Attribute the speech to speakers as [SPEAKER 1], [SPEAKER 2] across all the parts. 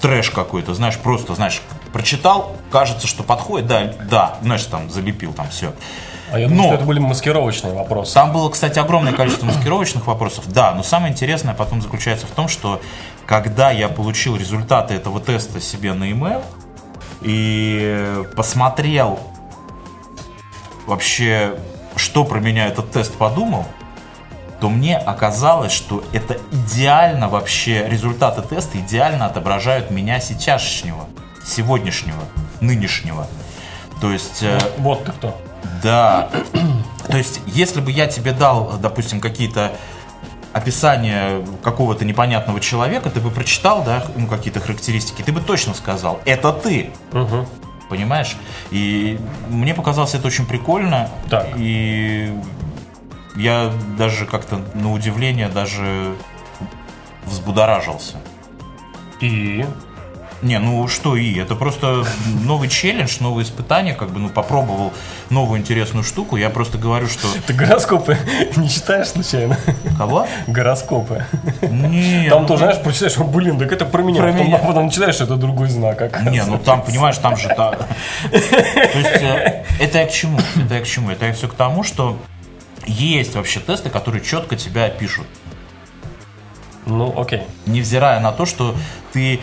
[SPEAKER 1] трэш какой-то, знаешь, просто, знаешь, прочитал, кажется, что подходит, да, да, знаешь, там залепил там все.
[SPEAKER 2] А я думаю, но, что это были маскировочные вопросы.
[SPEAKER 1] Там было, кстати, огромное количество маскировочных вопросов, да, но самое интересное потом заключается в том, что когда я получил результаты этого теста себе на email и посмотрел вообще, что про меня этот тест подумал, то мне оказалось, что это идеально вообще, результаты теста идеально отображают меня сейчасшнего, сегодняшнего, нынешнего. То есть...
[SPEAKER 2] Э, вот, вот ты кто.
[SPEAKER 1] Да. То есть, если бы я тебе дал, допустим, какие-то описание какого-то непонятного человека, ты бы прочитал, да, ну, какие-то характеристики, ты бы точно сказал, это ты. Угу. Понимаешь? И мне показалось это очень прикольно. Так. И я даже как-то на удивление даже взбудоражился.
[SPEAKER 2] И?
[SPEAKER 1] Не, ну что и, это просто новый челлендж, новые испытания, как бы, ну, попробовал новую интересную штуку, я просто говорю, что...
[SPEAKER 2] Ты гороскопы не читаешь случайно?
[SPEAKER 1] Кого?
[SPEAKER 2] Гороскопы.
[SPEAKER 1] Нет.
[SPEAKER 2] Там ну... тоже, знаешь, прочитаешь, блин, так это про меня, про потом, меня. потом начинаешь, это другой знак,
[SPEAKER 1] Не, ну там, понимаешь, там же... То есть, э, это я к чему? Это я к чему? Это я все к тому, что есть вообще тесты, которые четко тебя пишут.
[SPEAKER 2] Ну, окей.
[SPEAKER 1] Невзирая на то, что ты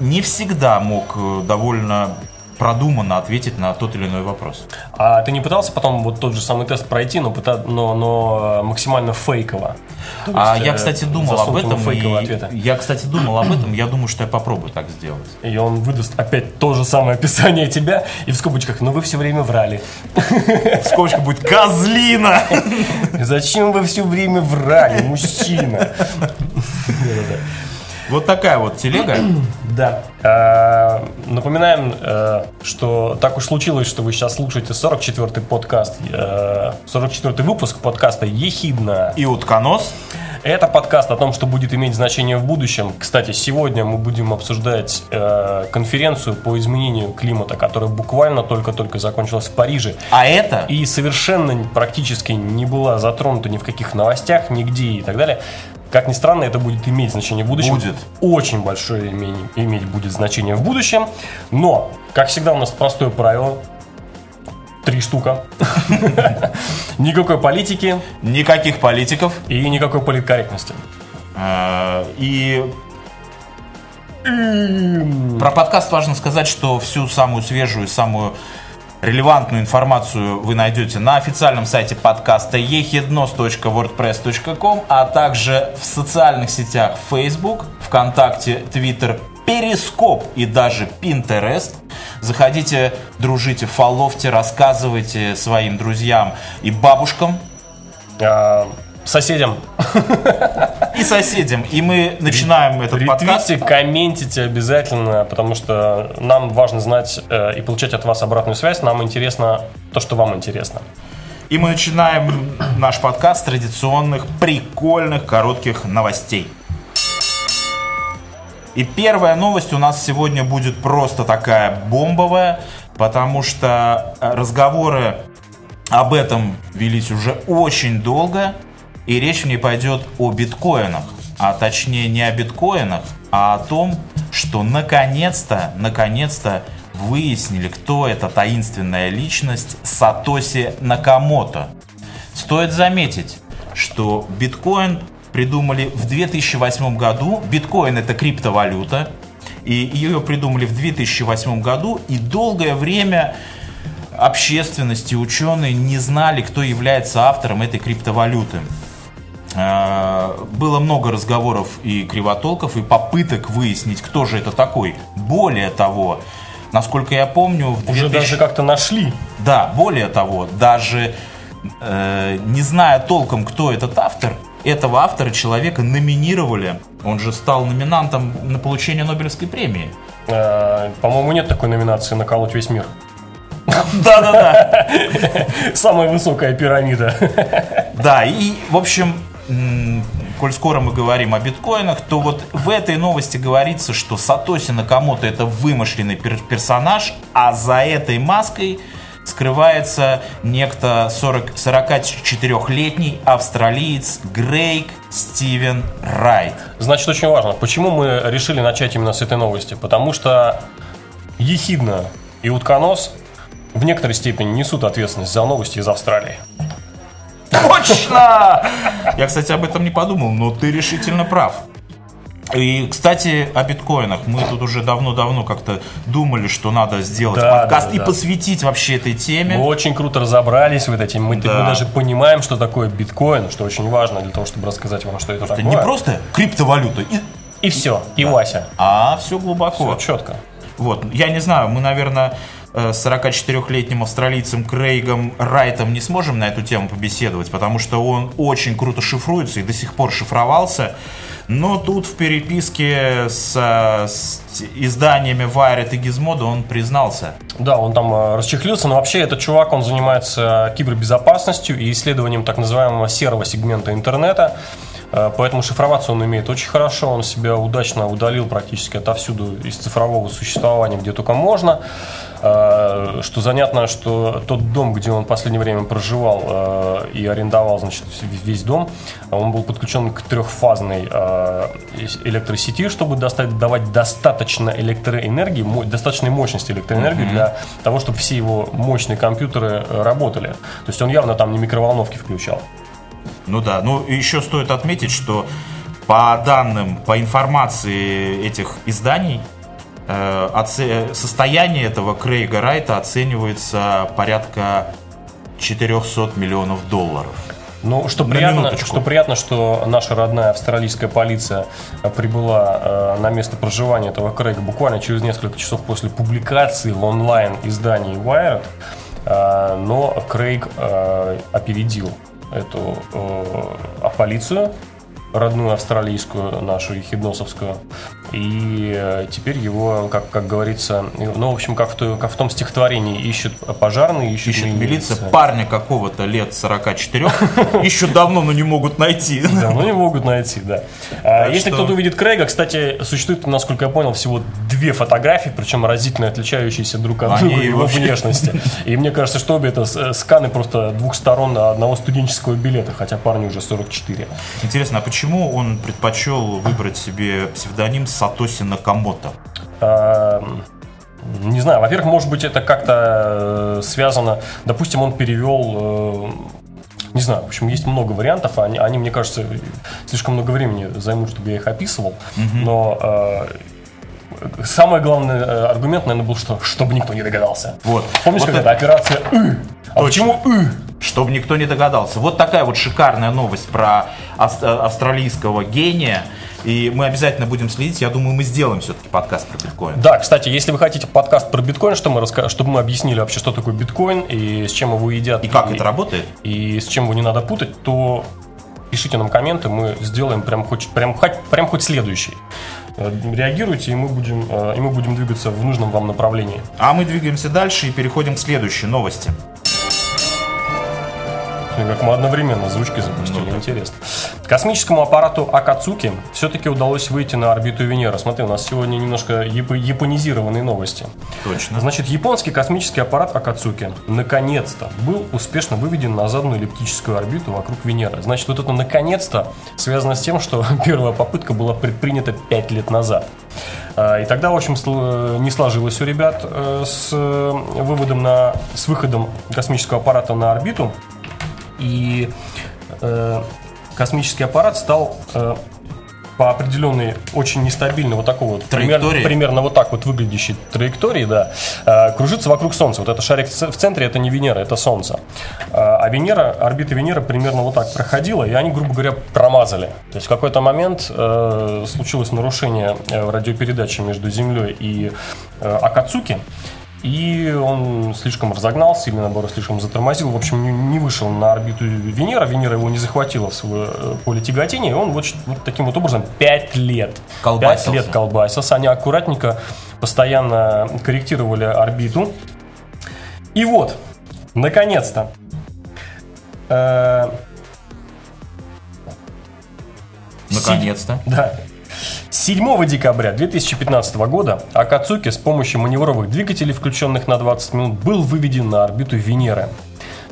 [SPEAKER 1] не всегда мог э, довольно продуманно ответить на тот или иной вопрос.
[SPEAKER 2] А ты не пытался потом вот тот же самый тест пройти, но, но, но максимально фейково?
[SPEAKER 1] а я, э, кстати, думал об этом. И, я, кстати, думал об этом. Я думаю, что я попробую так сделать.
[SPEAKER 2] И он выдаст опять то же самое описание тебя и в скобочках, но вы все время врали.
[SPEAKER 1] В скобочках будет козлина.
[SPEAKER 2] Зачем вы все время врали, мужчина?
[SPEAKER 1] Вот такая вот телега.
[SPEAKER 2] Да. А, напоминаем, э, что так уж случилось, что вы сейчас слушаете 44-й подкаст, 44-й э, выпуск подкаста «Ехидна».
[SPEAKER 1] И «Утконос».
[SPEAKER 2] Это подкаст о том, что будет иметь значение в будущем. Кстати, сегодня мы будем обсуждать э, конференцию по изменению климата, которая буквально только-только закончилась в Париже.
[SPEAKER 1] А это?
[SPEAKER 2] И совершенно практически не была затронута ни в каких новостях, нигде и так далее. Как ни странно, это будет иметь значение в будущем.
[SPEAKER 1] Будет.
[SPEAKER 2] Очень большое иметь, иметь будет значение в будущем. Но, как всегда, у нас простое правило. Три штука. Никакой политики.
[SPEAKER 1] Никаких политиков.
[SPEAKER 2] И никакой политкорректности.
[SPEAKER 1] А, и про подкаст важно сказать, что всю самую свежую, самую Релевантную информацию вы найдете на официальном сайте подкаста ehidnos.wordpress.com, а также в социальных сетях Facebook, ВКонтакте, Twitter, Перископ и даже Pinterest. Заходите, дружите, фоловьте, рассказывайте своим друзьям и бабушкам.
[SPEAKER 2] А, соседям.
[SPEAKER 1] И соседям. И мы начинаем этот Ретвите, подкаст.
[SPEAKER 2] комментите обязательно, потому что нам важно знать э, и получать от вас обратную связь. Нам интересно то, что вам интересно.
[SPEAKER 1] И мы начинаем наш подкаст с традиционных, прикольных, коротких новостей. И первая новость у нас сегодня будет просто такая бомбовая, потому что разговоры об этом велись уже очень долго. И речь в ней пойдет о биткоинах. А точнее не о биткоинах, а о том, что наконец-то, наконец-то выяснили, кто эта таинственная личность Сатоси Накамото. Стоит заметить, что биткоин придумали в 2008 году. Биткоин это криптовалюта. И ее придумали в 2008 году. И долгое время общественности, ученые не знали, кто является автором этой криптовалюты. Э, было много разговоров и кривотолков, и попыток выяснить, кто же это такой. Более того, насколько я помню...
[SPEAKER 2] В 2000... Уже даже как-то нашли.
[SPEAKER 1] Да, более того, даже э, не зная толком, кто этот автор, этого автора человека номинировали. Он же стал номинантом на получение Нобелевской премии.
[SPEAKER 2] Э, по-моему, нет такой номинации «Наколоть весь мир».
[SPEAKER 1] Да-да-да.
[SPEAKER 2] Самая высокая пирамида.
[SPEAKER 1] Да, и, в общем, коль скоро мы говорим о биткоинах, то вот в этой новости говорится, что Сатоси Накамото это вымышленный персонаж, а за этой маской скрывается некто 40, 44-летний австралиец Грейг Стивен Райт.
[SPEAKER 2] Значит, очень важно, почему мы решили начать именно с этой новости? Потому что ехидно и утконос в некоторой степени несут ответственность за новости из Австралии.
[SPEAKER 1] Точно! Я, кстати, об этом не подумал, но ты решительно прав. И, кстати, о биткоинах. Мы тут уже давно-давно как-то думали, что надо сделать
[SPEAKER 2] Да,
[SPEAKER 1] подкаст
[SPEAKER 2] да,
[SPEAKER 1] и
[SPEAKER 2] да.
[SPEAKER 1] посвятить вообще этой теме.
[SPEAKER 2] Мы очень круто разобрались в этой теме. Мы,
[SPEAKER 1] Да.
[SPEAKER 2] мы даже понимаем, что такое биткоин, что очень важно для того, чтобы рассказать вам, что это
[SPEAKER 1] Это
[SPEAKER 2] такое.
[SPEAKER 1] не просто криптовалюта, и-
[SPEAKER 2] И все, и Вася.
[SPEAKER 1] а все глубоко.
[SPEAKER 2] Все четко.
[SPEAKER 1] Вот, я не знаю, мы, наверное, 44-летним австралийцем Крейгом Райтом не сможем на эту тему побеседовать, потому что он очень круто шифруется и до сих пор шифровался. Но тут в переписке с, э, с изданиями Wired и Gizmodo он признался.
[SPEAKER 2] Да, он там э, расчехлился, но вообще этот чувак, он занимается кибербезопасностью и исследованием так называемого серого сегмента интернета. Э, Поэтому шифроваться он умеет очень хорошо, он себя удачно удалил практически отовсюду из цифрового существования, где только можно. Э, Что занятно, что тот дом, где он в последнее время проживал э, и арендовал, значит, весь дом, он был подключен к трехфазной электросети, чтобы достать, давать достаточно электроэнергии, достаточной мощности электроэнергии для того, чтобы все его мощные компьютеры работали. То есть он явно там не микроволновки включал.
[SPEAKER 1] Ну да, ну еще стоит отметить, что по данным, по информации этих изданий, э, состояние этого Крейга Райта оценивается порядка 400 миллионов долларов.
[SPEAKER 2] Ну, что
[SPEAKER 1] На
[SPEAKER 2] приятно,
[SPEAKER 1] минуточку.
[SPEAKER 2] что приятно, что наша родная австралийская полиция э, прибыла э, на место проживания этого Крейга буквально через несколько часов после публикации в онлайн издании Wired. Э, но Крейг э, опередил эту э, полицию, родную австралийскую, нашу хидносовскую. И э, теперь его, как, как говорится, ну, в общем, как в, той- как в том стихотворении, ищут пожарные, ищут,
[SPEAKER 1] Ищет
[SPEAKER 2] милиция.
[SPEAKER 1] милиция парня какого-то лет 44, еще давно, но не могут найти.
[SPEAKER 2] Да, ну не могут найти, да. А, Если кто-то увидит Крейга, кстати, существует, насколько я понял, всего две фотографии, причем разительно отличающиеся друг от друга его внешности. И мне кажется, что обе это э, сканы просто двух сторон одного студенческого билета, хотя парню уже 44.
[SPEAKER 1] Интересно, а почему он предпочел выбрать себе псевдоним Сатоси Накамото?
[SPEAKER 2] А, Не знаю, во-первых, может быть, это как-то э, связано. Допустим, он перевел. э, Не знаю, в общем, есть много вариантов. Они, они, мне кажется, слишком много времени займут, чтобы я их описывал. Но э, самый главный э, аргумент, наверное, был, что чтобы никто не догадался.
[SPEAKER 1] Вот.
[SPEAKER 2] Помнишь,
[SPEAKER 1] Вот
[SPEAKER 2] как
[SPEAKER 1] это-
[SPEAKER 2] операция «Ы»? А почему «Ы»?
[SPEAKER 1] Чтобы никто не догадался. Вот такая вот шикарная новость про э, австралийского гения. И мы обязательно будем следить. Я думаю, мы сделаем все-таки подкаст про биткоин.
[SPEAKER 2] Да, кстати, если вы хотите подкаст про биткоин, что мы раска... чтобы мы объяснили вообще, что такое биткоин и с чем его едят.
[SPEAKER 1] И как это работает?
[SPEAKER 2] и с чем его не надо путать, то пишите нам комменты, мы сделаем прям хоть, прям, хоть, прям хоть следующий. Э, Реагируйте, и мы, будем, э, и мы будем двигаться в нужном вам направлении.
[SPEAKER 1] А мы двигаемся дальше и переходим к следующей новости.
[SPEAKER 2] Как мы одновременно звучки запустили,
[SPEAKER 1] Ну
[SPEAKER 2] интересно. Космическому аппарату Акацуки все-таки удалось выйти на орбиту Венеры. Смотри, у нас сегодня немножко япо- японизированные новости.
[SPEAKER 1] Точно.
[SPEAKER 2] Значит, японский космический аппарат Акацуки наконец-то был успешно выведен на заданную эллиптическую орбиту вокруг Венеры. Значит, вот это наконец-то связано с тем, что первая попытка была предпринята 5 лет назад. А, И тогда, в общем, сл- не сложилось у ребят э, с э, выводом на, с выходом космического аппарата на орбиту. И э, космический аппарат стал э, по определенной очень нестабильной вот такой вот примерно, примерно вот так вот выглядящей траектории, да, э, кружится вокруг Солнца. Вот это шарик в в центре, это не Венера, это Солнце. А а Венера, орбита Венеры примерно вот так проходила, и они, грубо говоря, промазали. То есть в какой-то момент э, случилось нарушение э, радиопередачи между Землей и э, Акацуки. И он слишком разогнался, или наоборот слишком затормозил. В общем, не- вышел на орбиту Венера. Венера его не захватила в свое э, поле тяготения. И он вот, вот таким вот образом 5 лет.
[SPEAKER 1] Колбасился.
[SPEAKER 2] 5 лет колбасился. Они аккуратненько, постоянно корректировали орбиту. И вот, наконец-то, э,
[SPEAKER 1] Наконец-то.
[SPEAKER 2] да. 7 декабря 2015 года Акацуки с помощью маневровых двигателей, включенных на 20 минут, был выведен на орбиту Венеры.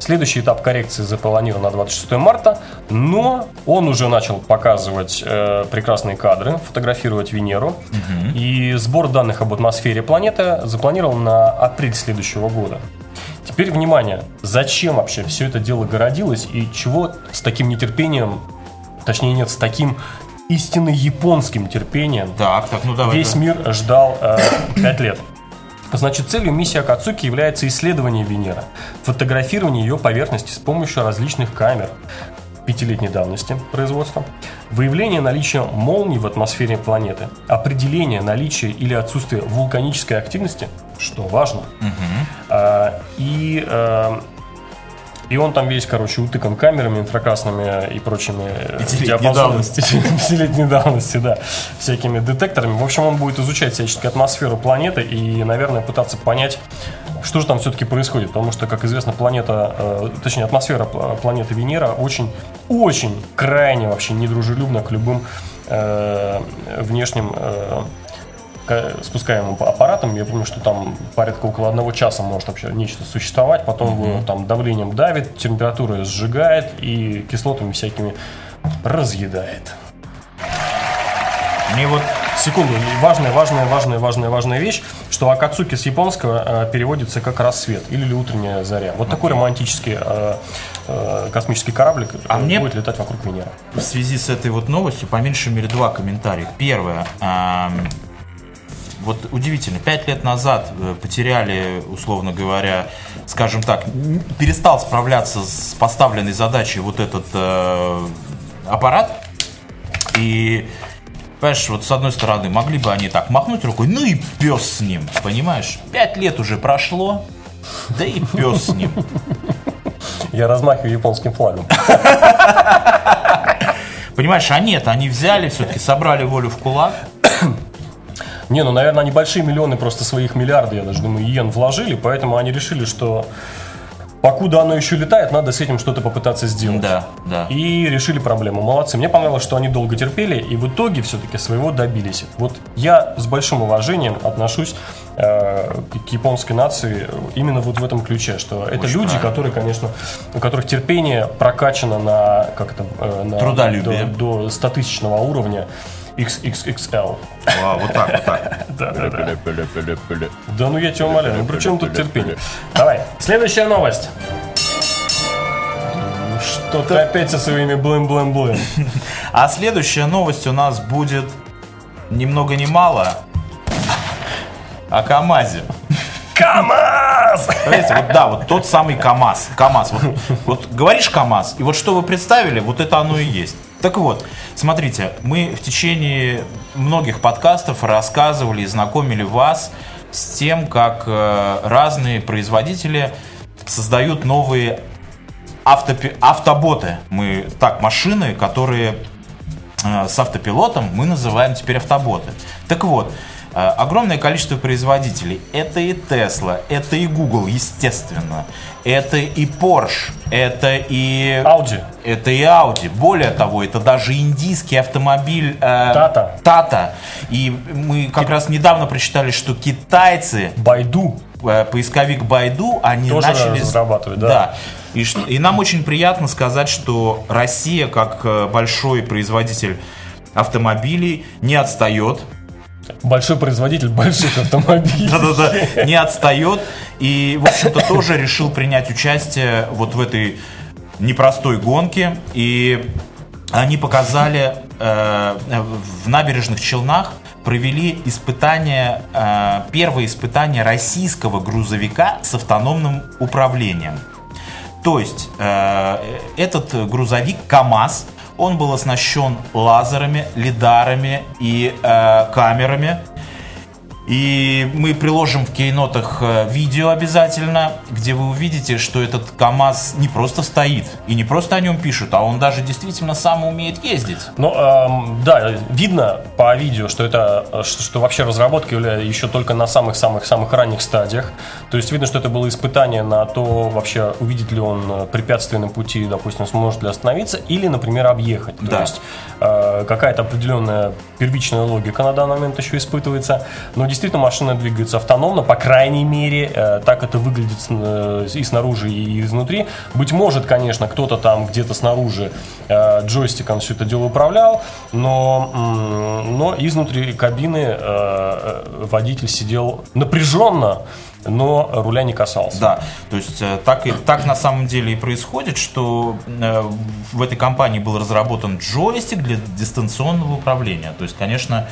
[SPEAKER 2] Следующий этап коррекции запланирован на 26 марта, но он уже начал показывать э, прекрасные кадры, фотографировать Венеру. Угу. И сбор данных об атмосфере планеты запланирован на апрель следующего года. Теперь внимание, зачем вообще все это дело городилось и чего с таким нетерпением, точнее нет, с таким истинно японским терпением
[SPEAKER 1] так, так, ну давай,
[SPEAKER 2] весь да. мир ждал э, 5 лет. Значит, целью миссии Акацуки является исследование Венеры, фотографирование ее поверхности с помощью различных камер пятилетней давности производства, выявление наличия молний в атмосфере планеты, определение наличия или отсутствия вулканической активности, что важно, угу. и а, и он там весь, короче, утыкан камерами инфракрасными и прочими
[SPEAKER 1] э, Пятилетней давности.
[SPEAKER 2] Да. Всякими детекторами. В общем, он будет изучать всячески атмосферу планеты и, наверное, пытаться понять, что же там все-таки происходит. Потому что, как известно, планета, э, точнее, атмосфера планеты Венера очень, очень крайне вообще недружелюбна к любым э, внешним спускаемым аппаратом. Я помню, что там порядка около одного часа может вообще нечто существовать. Потом mm-hmm. его там давлением давит, температура сжигает и кислотами всякими разъедает. Мне вот секунду, важная, важная, важная, важная, важная вещь, что Акацуки с японского э, переводится как рассвет или утренняя заря. Вот такой романтический э, э, космический кораблик а
[SPEAKER 1] мне
[SPEAKER 2] будет летать вокруг Венеры.
[SPEAKER 1] В связи с этой вот новостью, по меньшей мере, два комментария. Первое. Вот удивительно, пять лет назад э, потеряли, условно говоря, скажем так, перестал справляться с поставленной задачей вот этот э, аппарат. И, понимаешь, вот с одной стороны, могли бы они так махнуть рукой, ну и пес с ним, понимаешь? Пять лет уже прошло, да и пес с ним.
[SPEAKER 2] Я размахиваю японским флагом.
[SPEAKER 1] Понимаешь, а нет, они взяли, все-таки собрали волю в кулак,
[SPEAKER 2] не, ну, наверное, они большие миллионы просто своих миллиарды, я даже думаю, иен вложили, поэтому они решили, что покуда оно еще летает, надо с этим что-то попытаться сделать.
[SPEAKER 1] Да, да.
[SPEAKER 2] И решили проблему. Молодцы. Мне понравилось, что они долго терпели и в итоге все-таки своего добились. Вот я с большим уважением отношусь э, к японской нации именно вот в этом ключе, что это Очень люди, правильно. которые, конечно, у которых терпение прокачано на как это
[SPEAKER 1] э, на, Трудолюбие.
[SPEAKER 2] до, до 100 тысячного уровня. XXXL.
[SPEAKER 1] Вау, вот так, вот так.
[SPEAKER 2] Да, да, да. Да ну я тебя умоляю, ну при чем тут терпение? Давай, следующая новость. Что ты опять со своими блэм-блэм-блэм.
[SPEAKER 1] А следующая новость у нас будет ни много ни мало о КАМАЗе.
[SPEAKER 2] КАМАЗ!
[SPEAKER 1] Понимаете, вот да, вот тот самый КАМАЗ. КАМАЗ. Вот, вот говоришь КАМАЗ, и вот что вы представили, вот это оно и есть. Так вот, смотрите, мы в течение многих подкастов рассказывали и знакомили вас с тем, как э, разные производители создают новые автопи- автоботы. Мы так, машины, которые э, с автопилотом мы называем теперь автоботы. Так вот, огромное количество производителей. Это и Tesla, это и Google, естественно. Это и Porsche, это и...
[SPEAKER 2] Audi.
[SPEAKER 1] Это и Audi. Более того, это даже индийский автомобиль...
[SPEAKER 2] Э, Tata.
[SPEAKER 1] Tata. И мы как Ки... раз недавно прочитали, что китайцы...
[SPEAKER 2] Байду.
[SPEAKER 1] Э, поисковик Байду, они
[SPEAKER 2] Тоже
[SPEAKER 1] начали...
[SPEAKER 2] разрабатывать, да.
[SPEAKER 1] да. И, и нам очень приятно сказать, что Россия, как э, большой производитель автомобилей, не отстает
[SPEAKER 2] Большой производитель больших автомобилей.
[SPEAKER 1] Да-да-да, не отстает. И, в общем-то, тоже решил принять участие вот в этой непростой гонке. И они показали э, в набережных Челнах провели испытания, э, первое испытание российского грузовика с автономным управлением. То есть э, этот грузовик КАМАЗ он был оснащен лазерами, лидарами и э, камерами. И мы приложим в кейнотах э, видео обязательно, где вы увидите, что этот КАМАЗ не просто стоит, и не просто о нем пишут, а он даже действительно сам умеет ездить.
[SPEAKER 2] Ну, эм, да, видно по видео, что это, э, что, что вообще разработка еще только на самых-самых-самых ранних стадиях. То есть видно, что это было испытание на то, вообще увидит ли он э, препятствие на пути, допустим, сможет ли остановиться, или, например, объехать. То
[SPEAKER 1] Да.
[SPEAKER 2] есть э, какая-то определенная первичная логика на данный момент еще испытывается. Но действительно машина двигается автономно, по крайней мере, э, так это выглядит э, и снаружи, и изнутри. Быть может, конечно, кто-то там где-то снаружи э, джойстиком все это дело управлял, но, но изнутри кабины водитель сидел напряженно, но руля не касался.
[SPEAKER 1] Да, то есть так, так на самом деле и происходит, что в этой компании был разработан джойстик для дистанционного управления. То есть, конечно,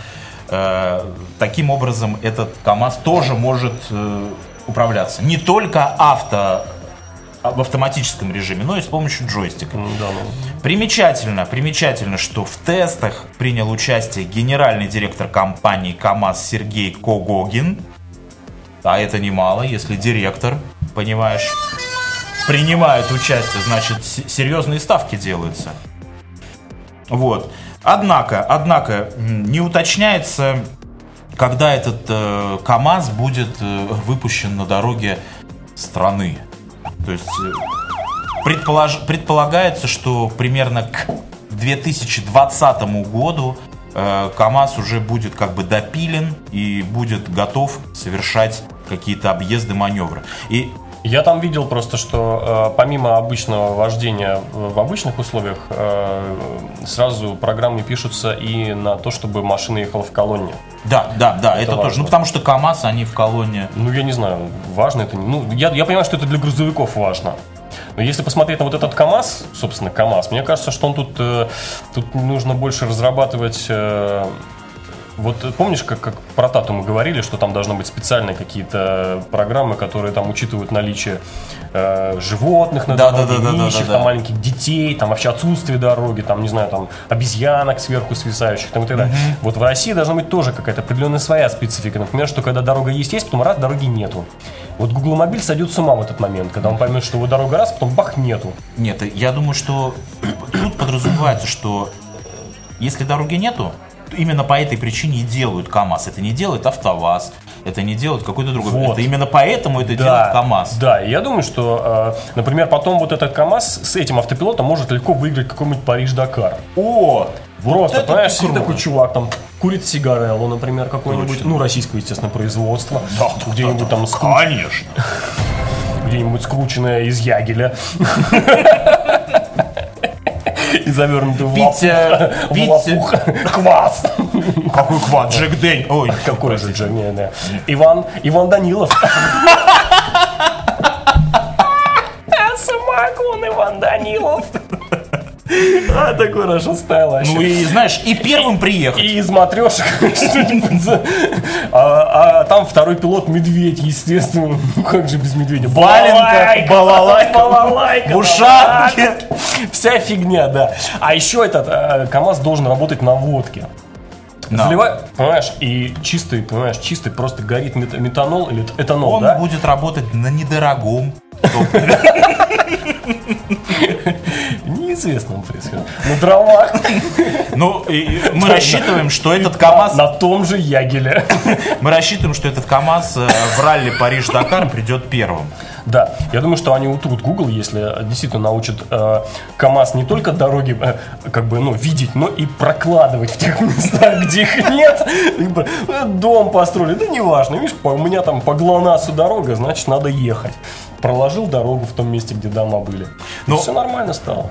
[SPEAKER 1] таким образом этот КАМАЗ тоже может э, управляться. Не только авто а, в автоматическом режиме, но и с помощью джойстика.
[SPEAKER 2] М, да, ну.
[SPEAKER 1] Примечательно, примечательно, что в тестах принял участие генеральный директор компании КАМАЗ Сергей Когогин. А это немало, если директор, понимаешь, принимает участие, значит, серьезные ставки делаются. Вот. Однако, однако, не уточняется, когда этот э, КАМАЗ будет э, выпущен на дороге страны. То есть э, предполож- предполагается, что примерно к 2020 году э, КАМАЗ уже будет как бы допилен и будет готов совершать какие-то объезды, маневры. И
[SPEAKER 2] Я там видел просто, что э, помимо обычного вождения в обычных условиях, э, сразу программы пишутся и на то, чтобы машина ехала в колонне.
[SPEAKER 1] да, да, да, это, тоже.
[SPEAKER 2] важно.
[SPEAKER 1] Ну, потому что КАМАЗ, они в колонне.
[SPEAKER 2] Ну, я не знаю, важно это. Ну, я, я понимаю, что это для грузовиков важно. Но если посмотреть на вот этот КАМАЗ, собственно, КАМАЗ, мне кажется, что он тут, э, тут нужно больше разрабатывать... э, вот помнишь, как, как про Тату мы говорили, что там должны быть специальные какие-то программы, которые там учитывают наличие э, животных на
[SPEAKER 1] Да,
[SPEAKER 2] дороге,
[SPEAKER 1] да, да, да, да,
[SPEAKER 2] нищих,
[SPEAKER 1] да,
[SPEAKER 2] там
[SPEAKER 1] да.
[SPEAKER 2] маленьких детей, там вообще отсутствие дороги, там, не знаю, там обезьянок сверху свисающих, там и так далее. Вот в России должна быть тоже какая-то определенная своя специфика. Например, что когда дорога есть, есть, потом раз, дороги нету. Вот Google Мобиль сойдет с ума в этот момент, когда он поймет, что вот дорога раз, потом бах, нету.
[SPEAKER 1] Нет, я думаю, что тут подразумевается, что э, если дороги нету, именно по этой причине и делают КАМАЗ. Это не делает АвтоВАЗ, это не делает какой-то другой.
[SPEAKER 2] Вот.
[SPEAKER 1] Это именно поэтому это делает КАМАЗ.
[SPEAKER 2] Да, и я думаю, что, э, например, потом вот этот КАМАЗ с этим автопилотом может легко выиграть какой-нибудь Париж-Дакар.
[SPEAKER 1] О!
[SPEAKER 2] Просто,
[SPEAKER 1] это
[SPEAKER 2] понимаешь, сидит такой чувак, там, курит сигареллу, например, какой-нибудь, ну, российского, естественно, производства,
[SPEAKER 1] Да,
[SPEAKER 2] где-нибудь там скру-
[SPEAKER 1] Конечно.
[SPEAKER 2] где-нибудь скрученная из ягеля. И завернутый в
[SPEAKER 1] Витя.
[SPEAKER 2] лопух. Квас.
[SPEAKER 1] Какой квад, Джек Дэнь. Ой,
[SPEAKER 2] Какой же Джек. Иван, Иван Данилов. Самогон Иван Данилов. А, такой хорошо вообще.
[SPEAKER 1] Ну и знаешь, и первым приехать.
[SPEAKER 2] И из матрешек что-нибудь а, а там второй пилот медведь, естественно. Ну как же без медведя?
[SPEAKER 1] Валенка, балалайка,
[SPEAKER 2] балалайка. Вся фигня, да. А еще этот э, КАМАЗ должен работать на водке.
[SPEAKER 1] Да.
[SPEAKER 2] Заливай, понимаешь, и чистый, понимаешь, чистый просто горит мет- метанол или этанол,
[SPEAKER 1] Он
[SPEAKER 2] да?
[SPEAKER 1] будет работать на недорогом.
[SPEAKER 2] Неизвестно происходит. На дровах.
[SPEAKER 1] Ну, мы рассчитываем, что этот КАМАЗ,
[SPEAKER 2] На том же Ягеле.
[SPEAKER 1] мы рассчитываем, что этот КАМАЗ э, в ралли Париж-Дакар придет первым.
[SPEAKER 2] Да, я думаю, что они утрут Google, если действительно научат э, КАМАЗ не только дороги э, как бы, ну, видеть, но и прокладывать в тех местах, где их нет. Э, Дом построили, да неважно, видишь, у меня там по ГЛОНАССу дорога, значит, надо ехать. Проложил дорогу в том месте, где дома были.
[SPEAKER 1] Ну,
[SPEAKER 2] все нормально стало.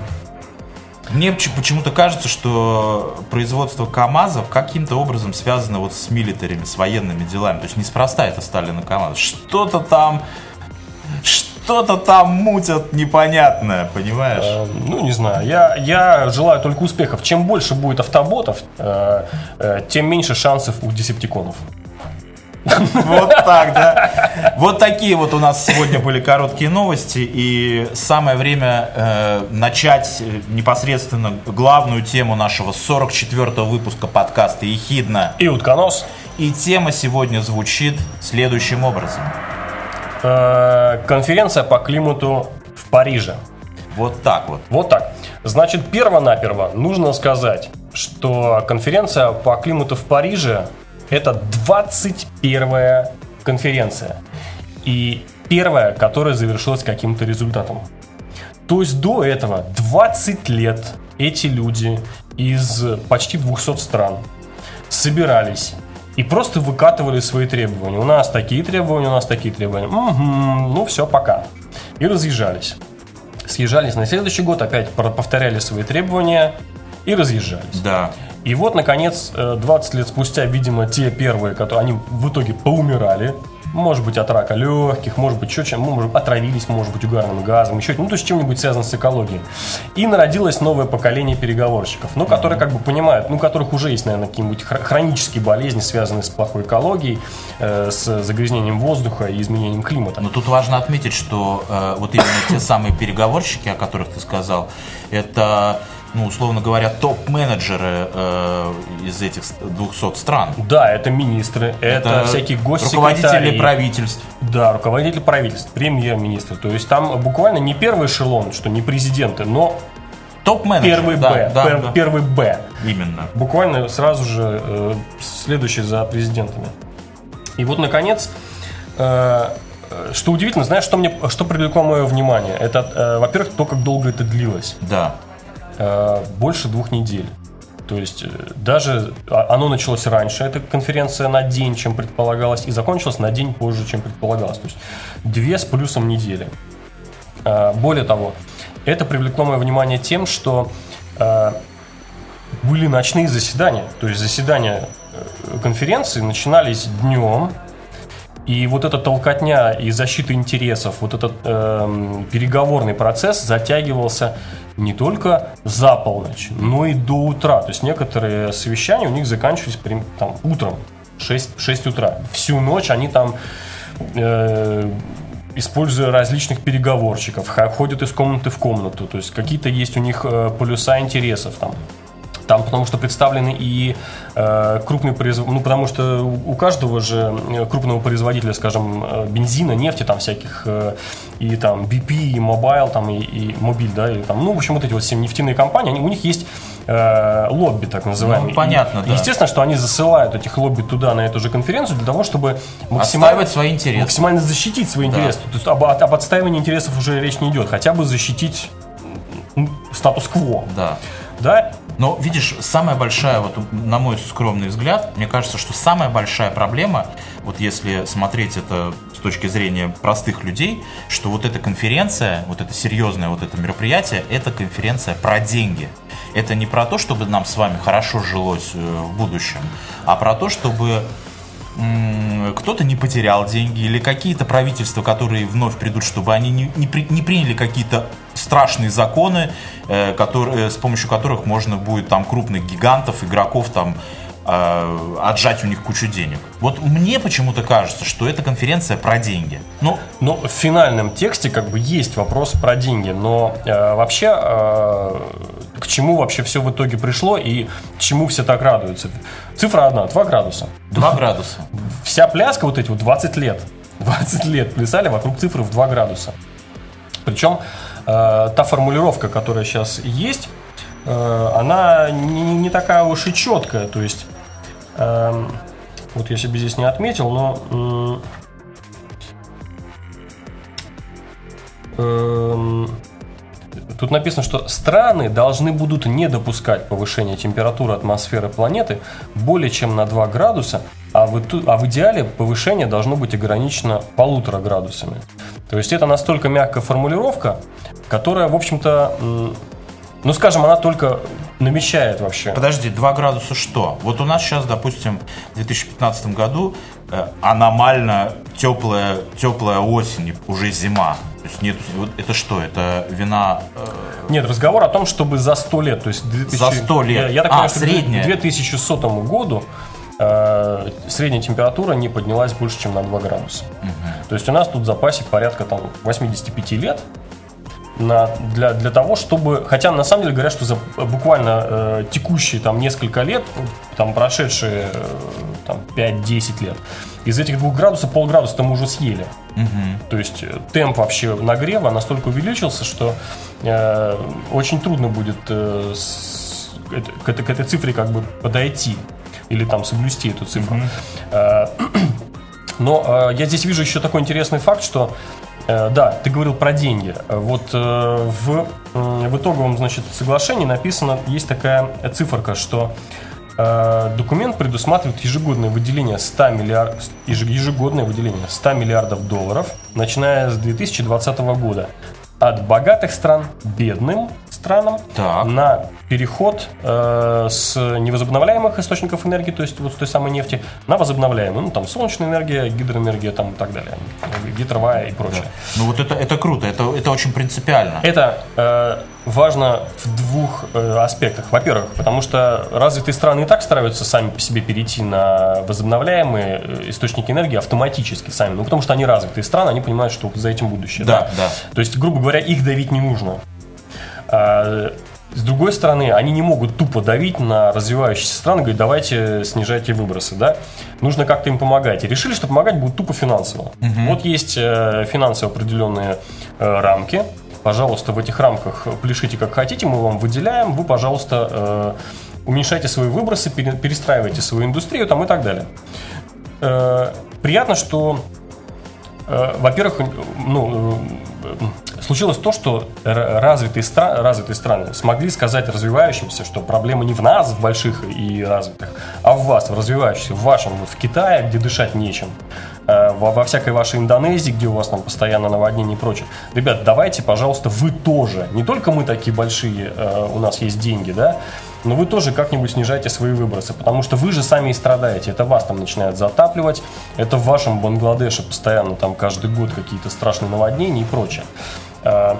[SPEAKER 1] Мне поч- почему-то кажется, что производство КАМАЗов каким-то образом связано вот с милитарями, с военными делами. То есть неспроста это стали на КАМАЗ. Что-то там, что-то там мутят непонятное, понимаешь?
[SPEAKER 2] Э, Ну, не знаю. Я, я желаю только успехов. Чем больше будет автоботов, э, э, тем меньше шансов у десептиконов.
[SPEAKER 1] Вот так, да. Вот такие вот у нас сегодня были короткие новости. И самое время э, начать э, непосредственно главную тему нашего 44-го выпуска подкаста «Ехидна».
[SPEAKER 2] И утконос.
[SPEAKER 1] И тема сегодня звучит следующим образом.
[SPEAKER 2] Э, Конференция по климату в Париже.
[SPEAKER 1] Вот так вот.
[SPEAKER 2] Вот так. Значит, перво-наперво нужно сказать, что конференция по климату в Париже это 21 конференция. И первая, которая завершилась каким-то результатом. То есть до этого 20 лет эти люди из почти 200 стран собирались и просто выкатывали свои требования. У нас такие требования, у нас такие требования. Угу, ну все, пока. И разъезжались. Съезжались на следующий год, опять повторяли свои требования и разъезжались.
[SPEAKER 1] Да.
[SPEAKER 2] И вот, наконец, 20 э, лет спустя, видимо, те первые, которые они в итоге поумирали, может быть, от рака легких, может быть, что чем, может, отравились, может быть, угарным газом, еще ну, то есть чем-нибудь связано с экологией. И народилось новое поколение переговорщиков, ну, которые как бы понимают, ну, у которых уже есть, наверное, какие-нибудь хронические болезни, связанные с плохой экологией, э, с загрязнением воздуха и изменением климата.
[SPEAKER 1] Но тут важно отметить, что э, вот именно те самые переговорщики, о которых ты сказал, это ну, условно говоря, топ-менеджеры э, из этих 200 стран.
[SPEAKER 2] Да, это министры, это, это всякие госсекретари.
[SPEAKER 1] Руководители правительств.
[SPEAKER 2] Да, руководители правительств, премьер-министры. То есть там буквально не первый эшелон, что не президенты, но
[SPEAKER 1] топ-менеджер.
[SPEAKER 2] Первый да, Б. Да, пер, да. Первый Б.
[SPEAKER 1] Именно.
[SPEAKER 2] Буквально сразу же э, следующий за президентами. И вот, наконец, э, что удивительно, знаешь, что мне, что привлекло мое внимание? Это, э, во-первых, то, как долго это длилось.
[SPEAKER 1] Да.
[SPEAKER 2] Э, больше двух недель. То есть э, даже а, оно началось раньше, эта конференция на день, чем предполагалось, и закончилась на день позже, чем предполагалось. То есть две с плюсом недели. Э, более того, это привлекло мое внимание тем, что были ночные заседания. То есть заседания конференции начинались днем, и вот эта толкотня и защита интересов, вот этот э, переговорный процесс затягивался не только за полночь, но и до утра. То есть некоторые совещания у них заканчивались там, утром, 6, 6 утра. Всю ночь они там э, используя различных переговорщиков, ходят из комнаты в комнату, то есть какие-то есть у них э, полюса интересов там. Там потому что представлены и э, крупные производители, ну потому что у каждого же э, крупного производителя, скажем, э, бензина, нефти, там всяких, э, и там BP, и Mobile, там, и, и Мобиль, да, и там, ну, в общем, вот эти вот все нефтяные компании, они, у них есть э, лобби, так называемый.
[SPEAKER 1] Ну, понятно,
[SPEAKER 2] и,
[SPEAKER 1] да.
[SPEAKER 2] Естественно, что они засылают этих лобби туда, на эту же конференцию, для того, чтобы максимально,
[SPEAKER 1] свои интересы.
[SPEAKER 2] максимально защитить свои да. интересы. То есть об, об отстаивании интересов уже речь не идет, хотя бы защитить статус-кво.
[SPEAKER 1] Да.
[SPEAKER 2] Да,
[SPEAKER 1] но, видишь, самая большая, вот на мой скромный взгляд, мне кажется, что самая большая проблема, вот если смотреть это с точки зрения простых людей, что вот эта конференция, вот это серьезное вот это мероприятие, это конференция про деньги. Это не про то, чтобы нам с вами хорошо жилось э, в будущем, а про то, чтобы кто-то не потерял деньги, или какие-то правительства, которые вновь придут, чтобы они не, не, при, не приняли какие-то страшные законы, э, которые, с помощью которых можно будет там крупных гигантов, игроков там э, отжать у них кучу денег. Вот мне почему-то кажется, что эта конференция про деньги.
[SPEAKER 2] Ну, но в финальном тексте как бы есть вопрос про деньги, но э, вообще э, к чему вообще все в итоге пришло и чему все так радуются? Цифра одна, 2 градуса.
[SPEAKER 1] 2 градуса.
[SPEAKER 2] Вся пляска вот эти вот 20 лет, 20 лет плясали вокруг цифры в 2 градуса. Причем э, та формулировка, которая сейчас есть, э, она не, не такая уж и четкая. То есть, э, вот я себе здесь не отметил, но... Э, Тут написано, что страны должны будут не допускать повышения температуры атмосферы планеты более чем на 2 градуса, а в, а в идеале повышение должно быть ограничено полутора градусами. То есть это настолько мягкая формулировка, которая, в общем-то, ну, скажем, она только намечает вообще.
[SPEAKER 1] Подожди, 2 градуса что? Вот у нас сейчас, допустим, в 2015 году э, аномально теплая, теплая осень, уже зима. То есть нет, вот это что? Это вина...
[SPEAKER 2] Э... Нет, разговор о том, чтобы за 100 лет, то есть
[SPEAKER 1] 2000, за 100 лет.
[SPEAKER 2] Я, я так а, понимаю, средняя. к 2100 году э, средняя температура не поднялась больше, чем на 2 градуса. Угу. То есть у нас тут в запасе порядка там 85 лет, на, для, для того, чтобы... Хотя на самом деле говорят, что за буквально э, текущие там несколько лет, там прошедшие э, там, 5-10 лет, из этих двух градусов полградуса мы уже съели. То есть э, темп вообще нагрева настолько увеличился, что э, очень трудно будет э, с- это- к, этой, к этой цифре как бы подойти или там соблюсти эту цифру. Э, но э, я здесь вижу еще такой интересный факт, что э, да, ты говорил про деньги. Э, Вот э, в, м, в итоговом значит, соглашении написано, есть такая циферка, что э, документ предусматривает ежегодное выделение 100 миллиардов, ежегодное выделение 100 миллиардов долларов, начиная с 2020 года. От богатых стран бедным странам
[SPEAKER 1] Так.
[SPEAKER 2] на переход э, с невозобновляемых источников энергии, то есть вот с той самой нефти, на возобновляемые. Ну, там солнечная энергия, гидроэнергия там, и так далее, гидровая и прочее.
[SPEAKER 1] Ну вот это, это круто, это, это очень принципиально.
[SPEAKER 2] Это э, важно в двух э, аспектах. Во-первых, потому что развитые страны и так стараются сами по себе перейти на возобновляемые э, источники энергии автоматически сами. Ну, потому что они развитые страны, они понимают, что за этим будущее.
[SPEAKER 1] Да, да.
[SPEAKER 2] То есть, грубо говоря, их давить не нужно. А, с другой стороны, они не могут тупо давить на развивающиеся страны, говорить, давайте снижайте выбросы, да? Нужно как-то им помогать. И решили, что помогать будут тупо финансово. Вот есть э, финансово определенные э, рамки. Пожалуйста, в этих рамках пляшите как хотите, мы вам выделяем, вы, пожалуйста, э, уменьшайте свои выбросы, пере- перестраивайте свою индустрию там, и так далее. Приятно, что Во-первых, ну, э, случилось то, что развитые, стра- развитые страны смогли сказать развивающимся, что проблема не в нас, в больших и развитых, а в вас, в развивающихся, в вашем, в Китае, где дышать нечем, э, во, во всякой вашей Индонезии, где у вас там постоянно наводнение и прочее. Ребят, давайте, пожалуйста, вы тоже, не только мы такие большие, э, у нас есть деньги, да, но вы тоже как-нибудь снижайте свои выбросы, потому что вы же сами и страдаете. Это вас там начинает затапливать, это в вашем Бангладеше постоянно там каждый год какие-то страшные наводнения и прочее. А,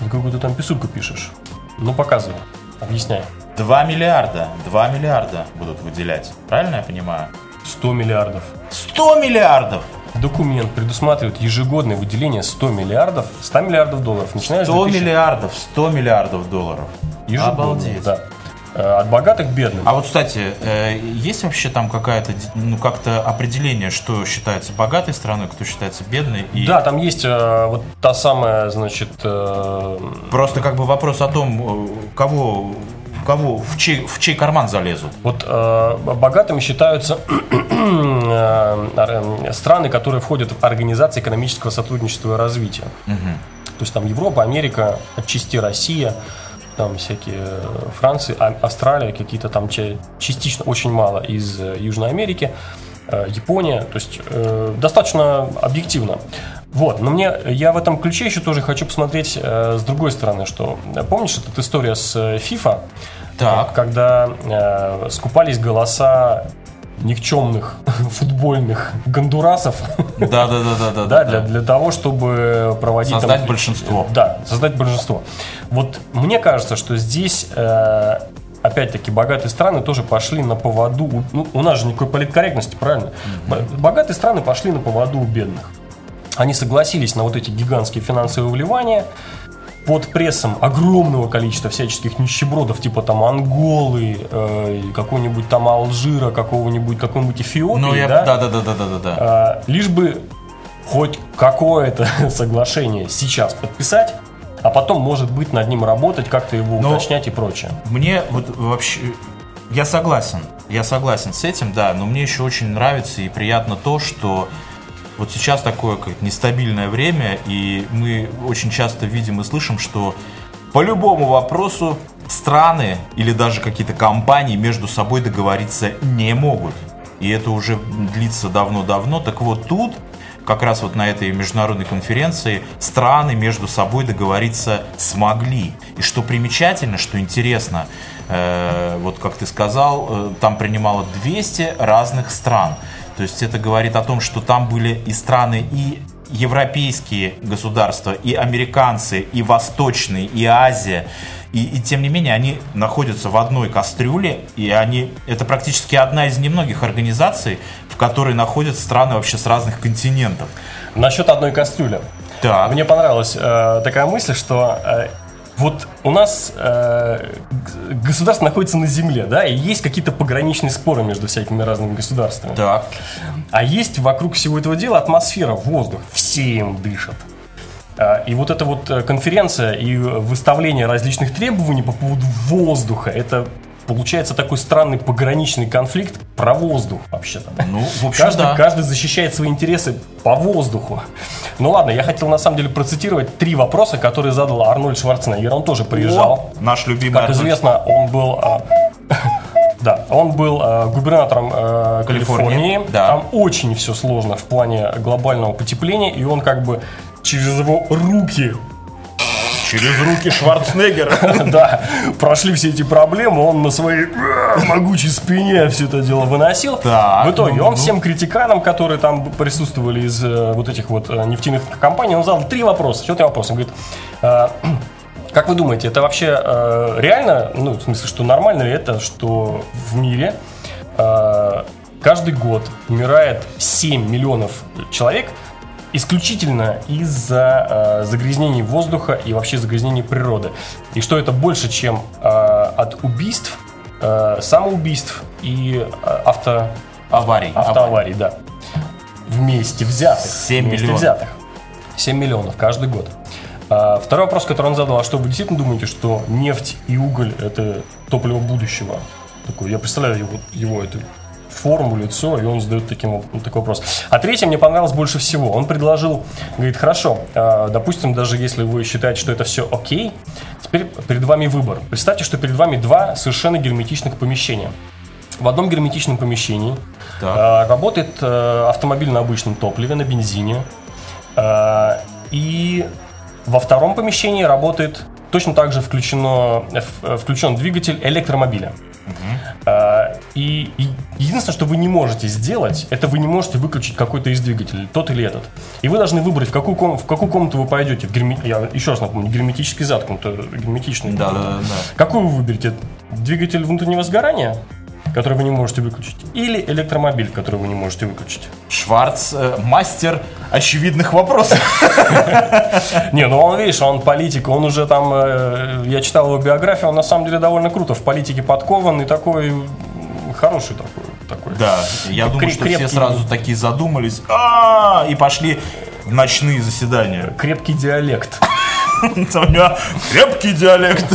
[SPEAKER 2] ну, какую ты там писульку пишешь? Ну, показывай, объясняй.
[SPEAKER 1] 2 миллиарда, 2 миллиарда будут выделять. Правильно я понимаю?
[SPEAKER 2] 100 миллиардов.
[SPEAKER 1] 100 миллиардов!
[SPEAKER 2] Документ предусматривает ежегодное выделение 100 миллиардов, 100 миллиардов долларов, начиная с
[SPEAKER 1] 100
[SPEAKER 2] 2000
[SPEAKER 1] миллиардов, 100 миллиардов долларов.
[SPEAKER 2] Ежегодно,
[SPEAKER 1] Обалдеть.
[SPEAKER 2] да. Э, От богатых к бедным.
[SPEAKER 1] А вот, кстати, э, есть вообще там какая-то, ну, как-то определение, что считается богатой страной, кто считается бедной? И
[SPEAKER 2] Да, там есть э, вот та самая, значит,
[SPEAKER 1] Просто как бы вопрос о том, кого, кого в, чей, в чей карман залезут.
[SPEAKER 2] Вот э, богатыми считаются э, страны, которые входят в Организацию экономического сотрудничества и развития. То есть там Европа, Америка, отчасти Россия, там всякие э, Франция, А- Австралия, какие-то там ча- частично очень мало из э, Южной Америки, э, Япония, то есть э, достаточно объективно. Вот, но мне я в этом ключе еще тоже хочу посмотреть э, с другой стороны, что помнишь эта история с FIFA,
[SPEAKER 1] Так.
[SPEAKER 2] когда э, скупались голоса никчемных футбольных гондурасов,
[SPEAKER 1] Да, да, да, да, да.
[SPEAKER 2] да, для, для того, чтобы проводить... там-
[SPEAKER 1] Создать большинство.
[SPEAKER 2] Да, создать большинство. Вот мне кажется, что здесь, э, опять-таки, богатые страны тоже пошли на поводу... у- Ну, у нас же никакой политкорректности, правильно? Б- Богатые страны пошли на поводу у бедных. Они согласились на вот эти гигантские финансовые вливания под прессом огромного количества всяческих нищебродов, типа там Анголы, э, какого-нибудь там Алжира, какого-нибудь, какой-нибудь Эфиопии,
[SPEAKER 1] Ну, я,
[SPEAKER 2] да?
[SPEAKER 1] да, да, да, да, да, да.
[SPEAKER 2] А, лишь бы хоть какое-то соглашение сейчас подписать, а потом, может быть, над ним работать, как-то его
[SPEAKER 1] Но-
[SPEAKER 2] уточнять и прочее.
[SPEAKER 1] Мне вот вообще... Я согласен, я согласен с этим, да, но мне еще очень нравится и приятно то, что вот сейчас такое как нестабильное время, и мы очень часто видим и слышим, что по любому вопросу страны или даже какие-то компании между собой договориться не могут. И это уже длится давно-давно. Так вот тут, как раз вот на этой международной конференции, страны между собой договориться смогли. И что примечательно, что интересно, э, вот как ты сказал, э, там принимало 200 разных стран. То есть это говорит о том, что там были и страны, и европейские государства, и американцы, и восточные, и Азия. И, и тем не менее они находятся в одной кастрюле, и они это практически одна из немногих организаций, в которой находятся страны вообще с разных континентов.
[SPEAKER 2] Насчет одной кастрюли.
[SPEAKER 1] Так.
[SPEAKER 2] Мне понравилась э, такая мысль, что э, вот у нас э, государство находится на земле, да, и есть какие-то пограничные споры между всякими разными государствами.
[SPEAKER 1] Так.
[SPEAKER 2] А есть вокруг всего этого дела атмосфера, воздух, все им дышат. А, И вот эта вот э, конференция и выставление различных требований по поводу воздуха, это получается такой странный пограничный конфликт про воздух вообще-то.
[SPEAKER 1] Ну, в общем,
[SPEAKER 2] Каждый,
[SPEAKER 1] да.
[SPEAKER 2] каждый защищает свои интересы по воздуху. Ну ладно, я хотел на самом деле процитировать три вопроса, которые задал Арнольд Шварценеггер. Он тоже приезжал.
[SPEAKER 1] О, наш любимый
[SPEAKER 2] Как
[SPEAKER 1] Арнольд.
[SPEAKER 2] известно, он был... а, Да, он был а, губернатором а,
[SPEAKER 1] Калифорнии,
[SPEAKER 2] Калифорнии.
[SPEAKER 1] да.
[SPEAKER 2] Там очень все сложно в плане глобального потепления, и он как бы через его руки
[SPEAKER 1] Через руки Шварценеггера.
[SPEAKER 2] да, прошли все эти проблемы, он на своей э, могучей спине все это дело выносил. В итоге
[SPEAKER 1] ну,
[SPEAKER 2] он
[SPEAKER 1] ну.
[SPEAKER 2] всем критиканам, которые там присутствовали из э, вот этих вот э, нефтяных компаний, он задал три вопроса. Что три вопроса? Он говорит, как вы думаете, это вообще э, реально, ну, в смысле, что нормально ли это, что в мире э, каждый год умирает 7 миллионов человек исключительно из-за э, загрязнений воздуха и вообще загрязнений природы. И что это больше, чем э, от убийств, э, самоубийств и э, авто,
[SPEAKER 1] Аварий.
[SPEAKER 2] автоаварий, да. Вместе взятых.
[SPEAKER 1] 7
[SPEAKER 2] вместе
[SPEAKER 1] миллионов.
[SPEAKER 2] взятых. 7 миллионов каждый год. А, Второй вопрос, который он задал, а что вы действительно думаете, что нефть и уголь это топливо будущего? Такой, я представляю его, его эту форму, лицо, и он задает таким, вот такой вопрос. А третье мне понравилось больше всего. Он предложил, говорит, хорошо, а, допустим, даже если вы считаете, что это все окей, теперь перед вами выбор. Представьте, что перед вами два совершенно герметичных помещения. В одном герметичном помещении
[SPEAKER 1] Так.
[SPEAKER 2] а, работает э, автомобиль на обычном топливе, на бензине. А, и во втором помещении работает точно так же включено, включен двигатель электромобиля. А, И, и единственное, что вы не можете сделать, это вы не можете выключить какой-то из двигателей, тот или этот. И вы должны выбрать, в какую, ком- в какую комнату вы пойдете. В герме- Я еще раз напомню, герметически заткнутую, герметичную.
[SPEAKER 1] Да, да, да, да.
[SPEAKER 2] Какую вы выберете? Двигатель внутреннего сгорания, который вы не можете выключить, или электромобиль, который вы не можете выключить?
[SPEAKER 1] Шварц э, мастер очевидных вопросов.
[SPEAKER 2] Не, ну он, видишь, он политик, он уже там, э, я читал его биографию, он на самом деле довольно круто в политике подкован и такой хороший такой. такой.
[SPEAKER 1] Да, я думаю, что все сразу такие задумались и пошли в ночные заседания.
[SPEAKER 2] Крепкий диалект.
[SPEAKER 1] У него крепкий диалект.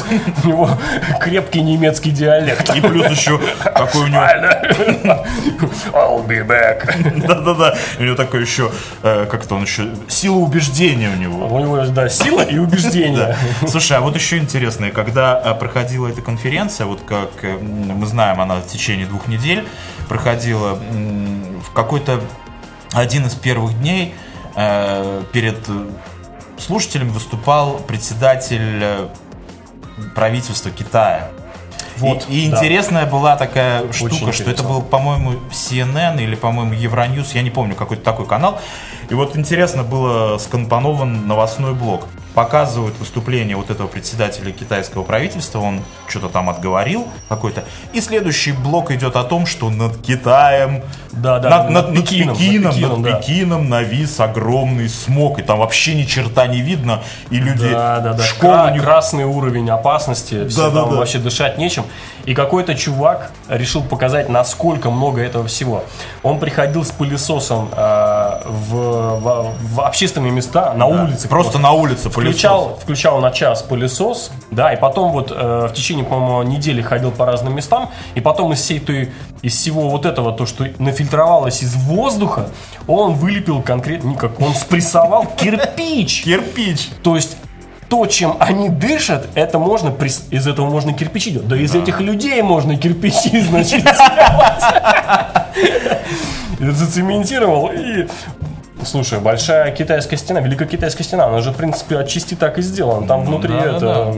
[SPEAKER 2] У него крепкий немецкий диалект.
[SPEAKER 1] И плюс еще какой у него...
[SPEAKER 2] I'll be back.
[SPEAKER 1] Да-да-да. У него такой еще... э, Как-то он еще... Сила убеждения у него.
[SPEAKER 2] У него, да, сила и убеждение.
[SPEAKER 1] Слушай, а вот еще интересно, когда э, проходила эта конференция, вот как э, мы знаем, она в течение двух недель проходила, в какой-то один из первых дней перед слушателями выступал председатель э, правительства Китая.
[SPEAKER 2] Вот,
[SPEAKER 1] и, и
[SPEAKER 2] да.
[SPEAKER 1] интересная была такая штука, что
[SPEAKER 2] интересно.
[SPEAKER 1] это был, по-моему, CNN или, по-моему, Евроньюз, я не помню, какой-то такой канал. И вот интересно было скомпонован новостной блок. Показывают выступление вот этого председателя китайского правительства, он что-то там отговорил какой-то. И следующий блок идет о том, что над Китаем,
[SPEAKER 2] Да, да,
[SPEAKER 1] над,
[SPEAKER 2] над
[SPEAKER 1] над-
[SPEAKER 2] Пекином,
[SPEAKER 1] Пекином,
[SPEAKER 2] над Пекином,
[SPEAKER 1] над
[SPEAKER 2] да.
[SPEAKER 1] Пекином навис огромный смог, и там вообще ни черта не видно, и люди
[SPEAKER 2] Да, да, да.
[SPEAKER 1] школу
[SPEAKER 2] Кра-
[SPEAKER 1] не
[SPEAKER 2] красный уровень опасности, все
[SPEAKER 1] Да, да,
[SPEAKER 2] там
[SPEAKER 1] да.
[SPEAKER 2] вообще дышать нечем. И какой-то чувак решил показать, насколько много этого всего. Он приходил с пылесосом э, в, в- в общественные места, на улице.
[SPEAKER 1] Просто на улице
[SPEAKER 2] Включал, включал на час пылесос, да, и потом вот э, в течение, по-моему, недели ходил по разным местам, и потом из всей той, из всего вот этого, то, что нафильтровалось из воздуха, он вылепил конкретно, не как, он спрессовал кирпич.
[SPEAKER 1] Кирпич.
[SPEAKER 2] То есть то, чем они дышат, это можно, из этого можно кирпичи делать. Да из этих людей можно кирпичи, значит. Зацементировал и... Слушай, большая китайская стена, великая китайская стена, она же, в принципе, отчасти так и сделана. Там внутри
[SPEAKER 1] да,
[SPEAKER 2] это...
[SPEAKER 1] да.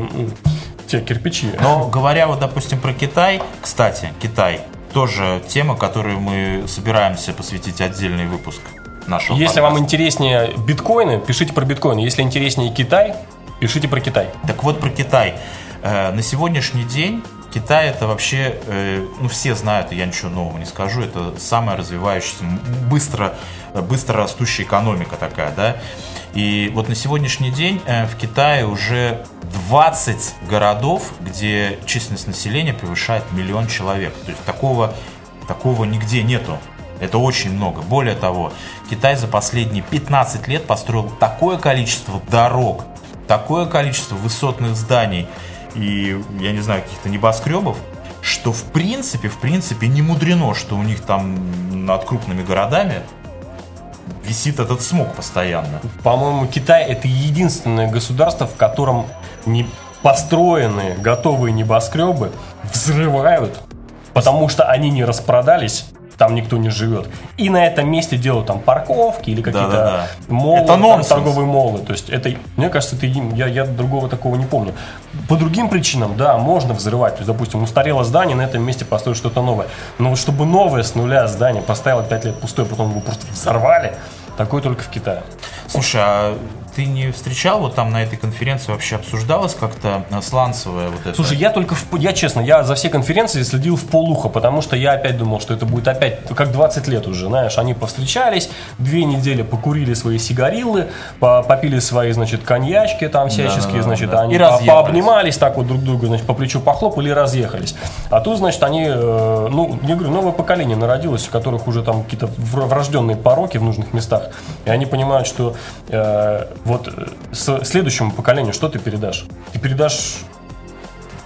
[SPEAKER 2] Те кирпичи.
[SPEAKER 1] Но говоря вот, допустим, про Китай, кстати, Китай тоже тема, которую мы собираемся посвятить отдельный выпуск нашего
[SPEAKER 2] Если вам
[SPEAKER 1] подкаста.
[SPEAKER 2] интереснее биткоины, пишите про биткоины. Если интереснее Китай, пишите про Китай.
[SPEAKER 1] Так вот про Китай. Э, На сегодняшний день Китай это вообще, э, ну все знают, я ничего нового не скажу, это самая развивающаяся, быстро, быстро растущая экономика такая, да. И вот на сегодняшний день э, в Китае уже 20 городов, где численность населения превышает миллион человек. То есть такого, такого нигде нету. Это очень много. Более того, Китай за последние 15 лет построил такое количество дорог, такое количество высотных зданий и, я не знаю, каких-то небоскребов, что в принципе, в принципе не мудрено, что у них там над крупными городами висит этот смог постоянно.
[SPEAKER 2] По-моему, Китай это единственное государство, в котором не построенные готовые небоскребы взрывают, потому что они не распродались там никто не живет. И на этом месте делают там парковки или какие-то да, да, да. молы, это там, торговые молы. То есть это, мне кажется, это я, я другого такого не помню. По другим причинам, да, можно взрывать. То есть, допустим, устарело здание, на этом месте построить что-то новое. Но вот чтобы новое с нуля здание поставило 5 лет пустое, потом его просто взорвали, такое только в Китае.
[SPEAKER 1] Слушай, а ты не встречал вот там на этой конференции вообще обсуждалось как-то сланцевое вот это?
[SPEAKER 2] Слушай, я только, в, я честно, я за все конференции следил в полухо, потому что я опять думал, что это будет опять, как 20 лет уже, знаешь, они повстречались, две недели покурили свои сигариллы, попили свои, значит, коньячки там всяческие, да, значит, да. они по пообнимались так вот друг друга, значит, по плечу похлопали и разъехались. А тут, значит, они, э, ну, я говорю, новое поколение народилось, у которых уже там какие-то врожденные пороки в нужных местах, и они понимают, что э, вот э, следующему поколению что ты передашь? Ты передашь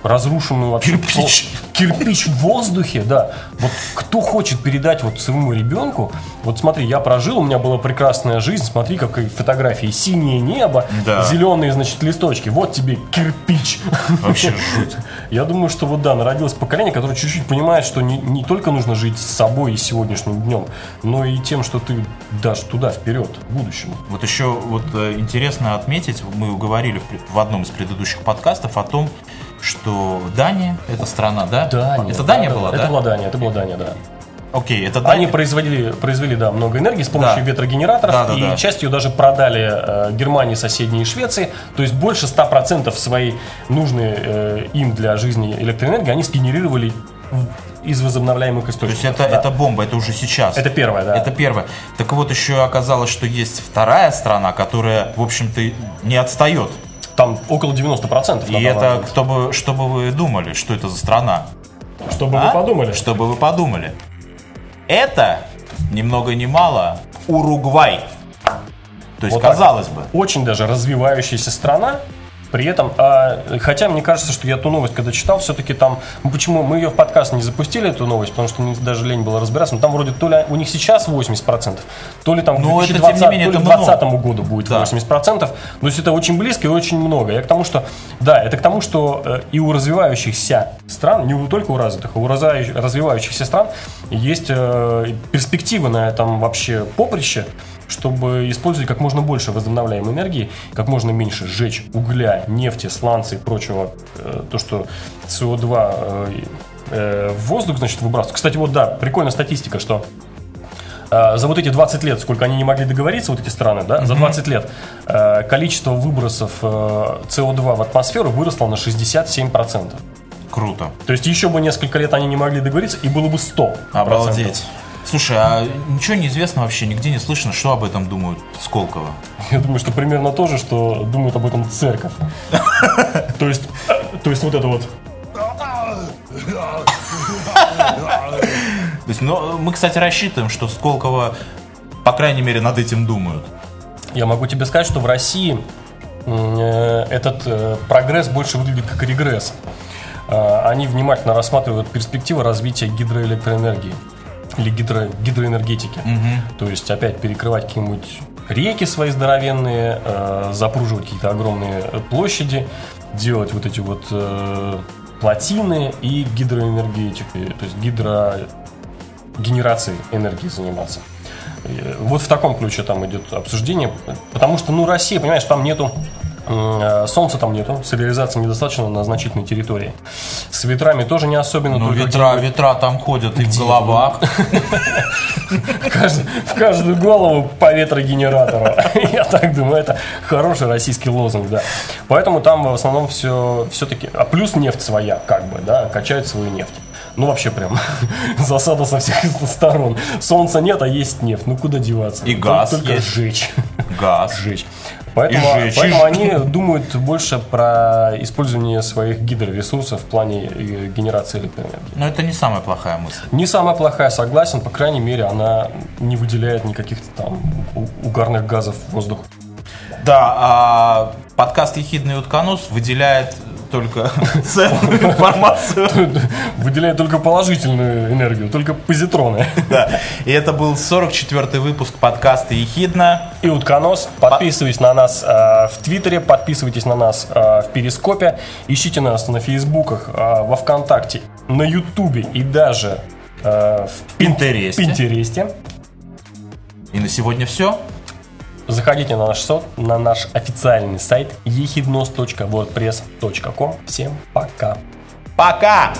[SPEAKER 2] разрушенную вообще
[SPEAKER 1] кирпич.
[SPEAKER 2] кирпич в воздухе, да. Вот кто хочет передать вот своему ребенку, вот смотри, я прожил, у меня была прекрасная жизнь, смотри, какие фотографии, синее небо, да. зеленые, значит, листочки, вот тебе кирпич.
[SPEAKER 1] Вообще жуть.
[SPEAKER 2] Я думаю, что вот да, народилось поколение, которое чуть-чуть понимает, что не, не только нужно жить с собой и сегодняшним днем, но и тем, что ты дашь туда, вперед, в будущем.
[SPEAKER 1] Вот еще вот э, интересно отметить, мы говорили в, в одном из предыдущих подкастов о том, что Дания это страна, да?
[SPEAKER 2] Дания.
[SPEAKER 1] Это Дания да, была,
[SPEAKER 2] да? Это была Дания, это была Дания, да.
[SPEAKER 1] Окей, это
[SPEAKER 2] Дания. Они производили, произвели, да, много энергии с помощью да. ветрогенераторов, да, да, и да. часть ее даже продали э, Германии, соседней и Швеции. То есть больше 100% своей нужной э, им для жизни электроэнергии они сгенерировали из возобновляемых источников.
[SPEAKER 1] То есть это, да. это бомба, это уже сейчас.
[SPEAKER 2] Это первое, да.
[SPEAKER 1] Это первое. Так вот, еще оказалось, что есть вторая страна, которая, в общем-то, не отстает
[SPEAKER 2] там около 90%.
[SPEAKER 1] И это, кто бы, что бы вы думали, что это за страна?
[SPEAKER 2] Что бы а? вы подумали?
[SPEAKER 1] Что бы вы подумали? Это, ни много ни мало, Уругвай. То есть, вот казалось бы.
[SPEAKER 2] Очень даже развивающаяся страна, при этом, а, хотя мне кажется, что я ту новость, когда читал, все-таки там, ну, почему мы ее в подкаст не запустили, эту новость, потому что даже лень было разбираться, но там вроде то ли у них сейчас 80%, то ли там к 2020, это, менее, то ли 2020 году будет да. 80%, то есть это очень близко и очень много. Я к тому, что, да, это к тому, что э, и у развивающихся стран, не только у развитых, а у развивающихся стран есть э, перспективы на этом вообще поприще, чтобы использовать как можно больше возобновляемой энергии, как можно меньше сжечь угля, нефти, сланца и прочего, э, то, что СО2 э, э, в воздух, значит, выбрасывают. Кстати, вот да, прикольная статистика, что за вот эти 20 лет, сколько они не могли договориться, вот эти страны, да, mm-hmm. за 20 лет количество выбросов СО2 в атмосферу выросло на 67%.
[SPEAKER 1] Круто.
[SPEAKER 2] То есть еще бы несколько лет они не могли договориться, и было бы 100%.
[SPEAKER 1] Обалдеть. Слушай, а ничего не известно вообще, нигде не слышно, что об этом думают Сколково?
[SPEAKER 2] Я думаю, что примерно то же, что думает об этом церковь. То есть, то есть вот это вот.
[SPEAKER 1] То есть, ну, мы, кстати, рассчитываем, что Сколково, по крайней мере, над этим думают.
[SPEAKER 2] Я могу тебе сказать, что в России э, этот э, прогресс больше выглядит как регресс. Э, они внимательно рассматривают перспективы развития гидроэлектроэнергии или гидро, гидроэнергетики. Угу. То есть опять перекрывать какие-нибудь реки свои здоровенные, э, запруживать какие-то огромные площади, делать вот эти вот э, плотины и гидроэнергетикой, то есть гидрогенерацией энергии заниматься. Вот в таком ключе там идет обсуждение, потому что, ну, Россия, понимаешь, там нету Э, Солнца там нету, соляризации недостаточно на значительной территории. С ветрами тоже не особенно.
[SPEAKER 1] Ну, ветра, ветра там ходят и в головах.
[SPEAKER 2] в кажд- в каждую голову по ветрогенератору. Я так думаю, это хороший российский лозунг, да. Поэтому там в основном все, все-таки... А плюс нефть своя, как бы, да, качают свою нефть. Ну, вообще прям засада со всех сторон. Солнца нет, а есть нефть. Ну, куда деваться?
[SPEAKER 1] И газ
[SPEAKER 2] Только
[SPEAKER 1] есть.
[SPEAKER 2] сжечь.
[SPEAKER 1] Газ.
[SPEAKER 2] Сжечь. Поэтому,
[SPEAKER 1] И
[SPEAKER 2] поэтому они думают больше про использование своих гидроресурсов в плане э, генерации электроэнергии.
[SPEAKER 1] Но это не самая плохая мысль.
[SPEAKER 2] Не самая плохая, согласен, по крайней мере, она не выделяет никаких там угарных газов в воздух.
[SPEAKER 1] Да, а подкаст «Ехидный утконос» выделяет только ценную информацию.
[SPEAKER 2] Выделяет только положительную энергию, только позитроны.
[SPEAKER 1] Да. И это был 44-й выпуск подкаста «Ехидна».
[SPEAKER 2] И утконос. Подписывайтесь на нас э, в Твиттере, подписывайтесь на нас э, в Перископе, ищите нас на Фейсбуках, э, во Вконтакте, на Ютубе и даже в
[SPEAKER 1] Пинтересте.
[SPEAKER 2] Пинтересте.
[SPEAKER 1] И на сегодня все.
[SPEAKER 2] Заходите на наш, со- на наш официальный сайт ехиднос.wordpress.com. Всем пока!
[SPEAKER 1] Пока!